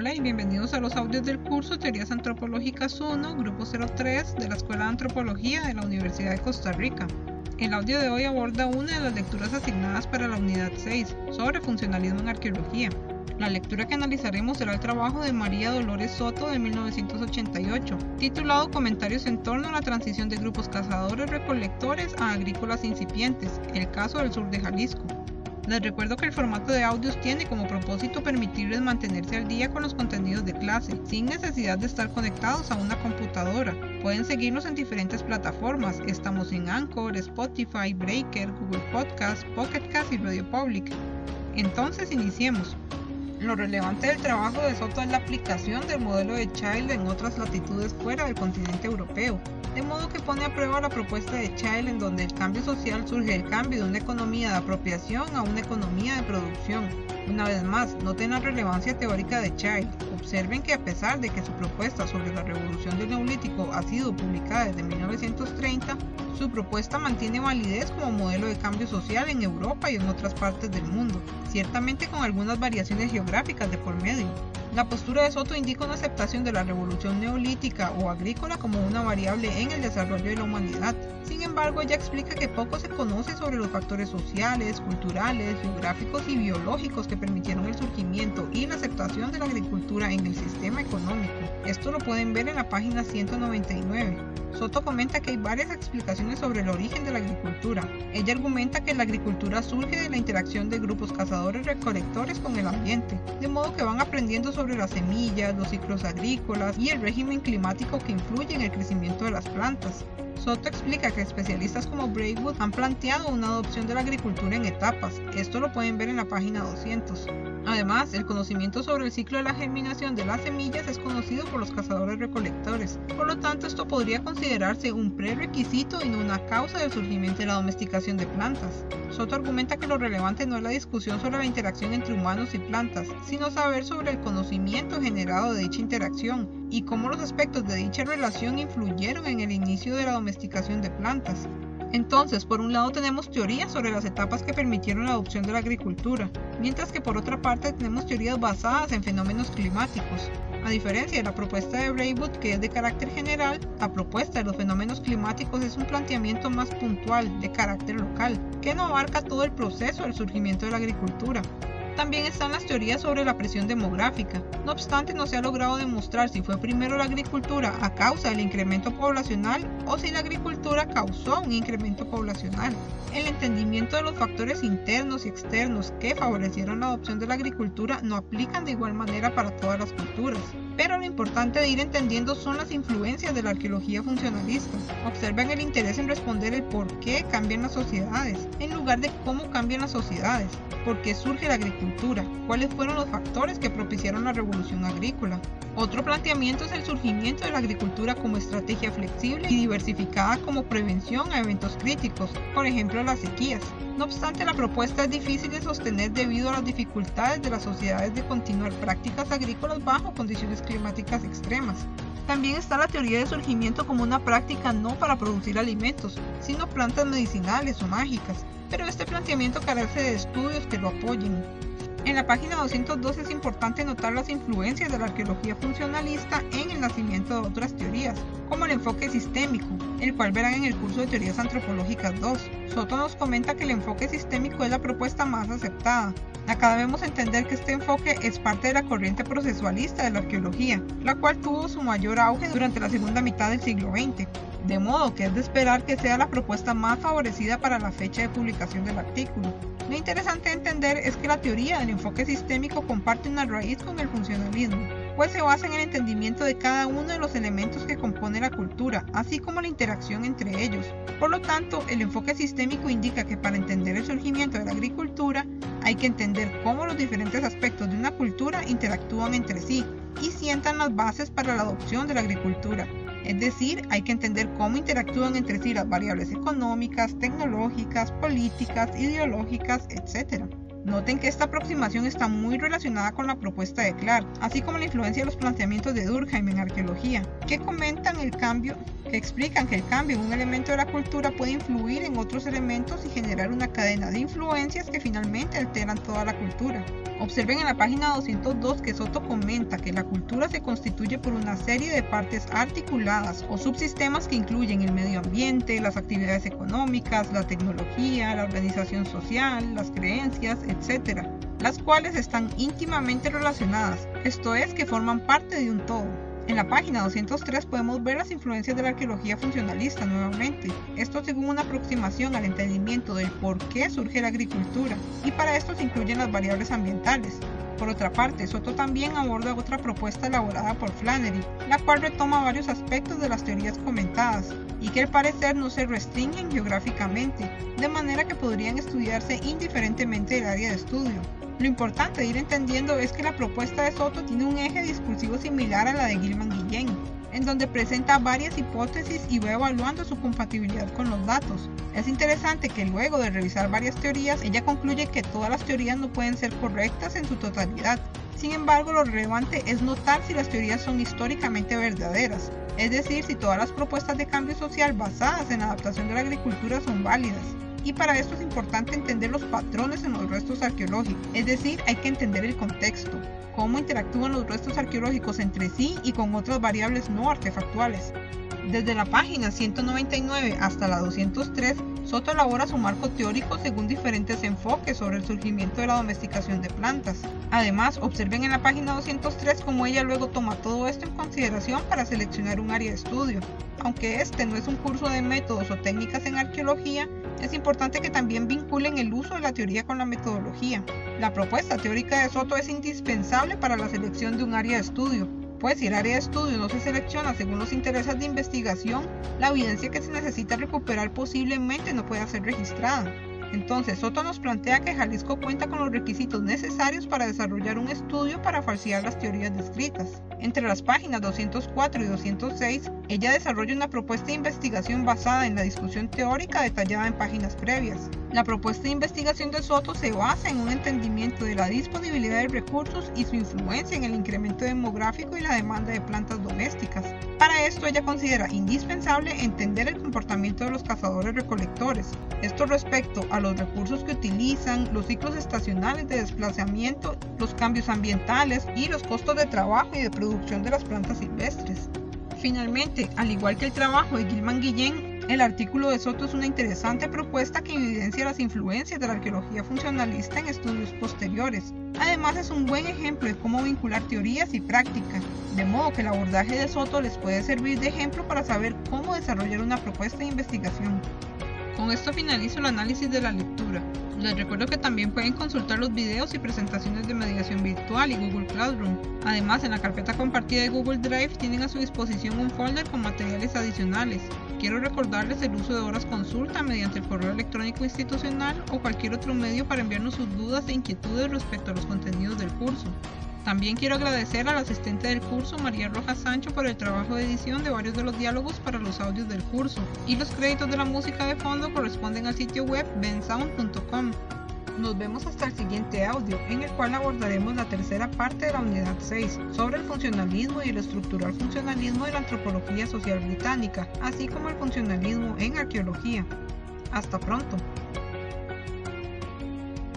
Hola y bienvenidos a los audios del curso Teorías Antropológicas 1, Grupo 03 de la Escuela de Antropología de la Universidad de Costa Rica. El audio de hoy aborda una de las lecturas asignadas para la unidad 6 sobre funcionalismo en arqueología. La lectura que analizaremos será el trabajo de María Dolores Soto de 1988, titulado Comentarios en torno a la transición de grupos cazadores-recolectores a agrícolas incipientes, el caso del sur de Jalisco. Les recuerdo que el formato de audios tiene como propósito permitirles mantenerse al día con los contenidos de clase, sin necesidad de estar conectados a una computadora. Pueden seguirnos en diferentes plataformas. Estamos en Anchor, Spotify, Breaker, Google Podcast, Pocket Cast y Radio Public. Entonces iniciemos. Lo relevante del trabajo de Soto es la aplicación del modelo de Child en otras latitudes fuera del continente europeo, de modo que pone a prueba la propuesta de Child en donde el cambio social surge del cambio de una economía de apropiación a una economía de producción. Una vez más, noten la relevancia teórica de Child. Observen que a pesar de que su propuesta sobre la revolución del neolítico ha sido publicada desde 1930, su propuesta mantiene validez como modelo de cambio social en Europa y en otras partes del mundo, ciertamente con algunas variaciones geográficas de por medio. La postura de Soto indica una aceptación de la revolución neolítica o agrícola como una variable en el desarrollo de la humanidad. Sin embargo, ella explica que poco se conoce sobre los factores sociales, culturales, geográficos y biológicos que permitieron el surgimiento y la aceptación de la agricultura en el sistema económico. Esto lo pueden ver en la página 199. Soto comenta que hay varias explicaciones sobre el origen de la agricultura. Ella argumenta que la agricultura surge de la interacción de grupos cazadores-recolectores con el ambiente, de modo que van aprendiendo sobre las semillas, los ciclos agrícolas y el régimen climático que influye en el crecimiento de las plantas. Soto explica que especialistas como Braidwood han planteado una adopción de la agricultura en etapas. Esto lo pueden ver en la página 200. Además, el conocimiento sobre el ciclo de la germinación de las semillas es conocido por los cazadores recolectores. Por lo tanto, esto podría considerarse un prerequisito y no una causa del surgimiento de la domesticación de plantas. Soto argumenta que lo relevante no es la discusión sobre la interacción entre humanos y plantas, sino saber sobre el conocimiento generado de dicha interacción y cómo los aspectos de dicha relación influyeron en el inicio de la domesticación de plantas. Entonces, por un lado tenemos teorías sobre las etapas que permitieron la adopción de la agricultura, mientras que por otra parte tenemos teorías basadas en fenómenos climáticos. A diferencia de la propuesta de Braywood, que es de carácter general, la propuesta de los fenómenos climáticos es un planteamiento más puntual, de carácter local, que no abarca todo el proceso del surgimiento de la agricultura, también están las teorías sobre la presión demográfica. No obstante, no se ha logrado demostrar si fue primero la agricultura a causa del incremento poblacional o si la agricultura causó un incremento poblacional. El entendimiento de los factores internos y externos que favorecieron la adopción de la agricultura no aplican de igual manera para todas las culturas. Pero lo importante de ir entendiendo son las influencias de la arqueología funcionalista. Observen el interés en responder el por qué cambian las sociedades, en lugar de cómo cambian las sociedades, por qué surge la agricultura, cuáles fueron los factores que propiciaron la revolución agrícola. Otro planteamiento es el surgimiento de la agricultura como estrategia flexible y diversificada como prevención a eventos críticos, por ejemplo las sequías. No obstante, la propuesta es difícil de sostener debido a las dificultades de las sociedades de continuar prácticas agrícolas bajo condiciones climáticas extremas. También está la teoría de surgimiento como una práctica no para producir alimentos, sino plantas medicinales o mágicas, pero este planteamiento carece de estudios que lo apoyen. En la página 202 es importante notar las influencias de la arqueología funcionalista en el nacimiento de otras teorías, como el enfoque sistémico, el cual verán en el curso de Teorías Antropológicas 2. Soto nos comenta que el enfoque sistémico es la propuesta más aceptada. Acá debemos entender que este enfoque es parte de la corriente procesualista de la arqueología, la cual tuvo su mayor auge durante la segunda mitad del siglo XX de modo que es de esperar que sea la propuesta más favorecida para la fecha de publicación del artículo. Lo interesante de entender es que la teoría del enfoque sistémico comparte una raíz con el funcionalismo, pues se basa en el entendimiento de cada uno de los elementos que compone la cultura, así como la interacción entre ellos. Por lo tanto, el enfoque sistémico indica que para entender el surgimiento de la agricultura, hay que entender cómo los diferentes aspectos de una cultura interactúan entre sí y sientan las bases para la adopción de la agricultura. Es decir, hay que entender cómo interactúan entre sí las variables económicas, tecnológicas, políticas, ideológicas, etc. Noten que esta aproximación está muy relacionada con la propuesta de Clark, así como la influencia de los planteamientos de Durkheim en arqueología, que comentan el cambio explican que el cambio en un elemento de la cultura puede influir en otros elementos y generar una cadena de influencias que finalmente alteran toda la cultura. Observen en la página 202 que Soto comenta que la cultura se constituye por una serie de partes articuladas o subsistemas que incluyen el medio ambiente, las actividades económicas, la tecnología, la organización social, las creencias, etc., las cuales están íntimamente relacionadas, esto es, que forman parte de un todo. En la página 203 podemos ver las influencias de la arqueología funcionalista nuevamente, esto según una aproximación al entendimiento del por qué surge la agricultura, y para esto se incluyen las variables ambientales. Por otra parte, Soto también aborda otra propuesta elaborada por Flannery, la cual retoma varios aspectos de las teorías comentadas, y que al parecer no se restringen geográficamente, de manera que podrían estudiarse indiferentemente del área de estudio. Lo importante de ir entendiendo es que la propuesta de Soto tiene un eje discursivo similar a la de Gilman Guillén, en donde presenta varias hipótesis y va evaluando su compatibilidad con los datos. Es interesante que luego de revisar varias teorías, ella concluye que todas las teorías no pueden ser correctas en su totalidad. Sin embargo, lo relevante es notar si las teorías son históricamente verdaderas, es decir, si todas las propuestas de cambio social basadas en la adaptación de la agricultura son válidas y para esto es importante entender los patrones en los restos arqueológicos, es decir, hay que entender el contexto, cómo interactúan los restos arqueológicos entre sí y con otras variables no artefactuales. Desde la página 199 hasta la 203, Soto elabora su marco teórico según diferentes enfoques sobre el surgimiento de la domesticación de plantas. Además, observen en la página 203 cómo ella luego toma todo esto en consideración para seleccionar un área de estudio. Aunque este no es un curso de métodos o técnicas en arqueología, es importante que también vinculen el uso de la teoría con la metodología. La propuesta teórica de Soto es indispensable para la selección de un área de estudio, pues si el área de estudio no se selecciona según los intereses de investigación, la evidencia que se necesita recuperar posiblemente no pueda ser registrada. Entonces, Soto nos plantea que Jalisco cuenta con los requisitos necesarios para desarrollar un estudio para falsear las teorías descritas. Entre las páginas 204 y 206, ella desarrolla una propuesta de investigación basada en la discusión teórica detallada en páginas previas. La propuesta de investigación de Soto se basa en un entendimiento de la disponibilidad de recursos y su influencia en el incremento demográfico y la demanda de plantas domésticas. Para esto ella considera indispensable entender el comportamiento de los cazadores-recolectores, esto respecto los recursos que utilizan, los ciclos estacionales de desplazamiento, los cambios ambientales y los costos de trabajo y de producción de las plantas silvestres. Finalmente, al igual que el trabajo de Gilman Guillén, el artículo de Soto es una interesante propuesta que evidencia las influencias de la arqueología funcionalista en estudios posteriores. Además es un buen ejemplo de cómo vincular teorías y práctica, de modo que el abordaje de Soto les puede servir de ejemplo para saber cómo desarrollar una propuesta de investigación. Con esto finalizo el análisis de la lectura. Les recuerdo que también pueden consultar los videos y presentaciones de mediación virtual y Google Classroom. Además, en la carpeta compartida de Google Drive tienen a su disposición un folder con materiales adicionales. Quiero recordarles el uso de horas consulta mediante el correo electrónico institucional o cualquier otro medio para enviarnos sus dudas e inquietudes respecto a los contenidos del curso. También quiero agradecer al asistente del curso, María Rojas Sancho, por el trabajo de edición de varios de los diálogos para los audios del curso. Y los créditos de la música de fondo corresponden al sitio web bensound.com. Nos vemos hasta el siguiente audio, en el cual abordaremos la tercera parte de la unidad 6, sobre el funcionalismo y el estructural funcionalismo de la antropología social británica, así como el funcionalismo en arqueología. Hasta pronto.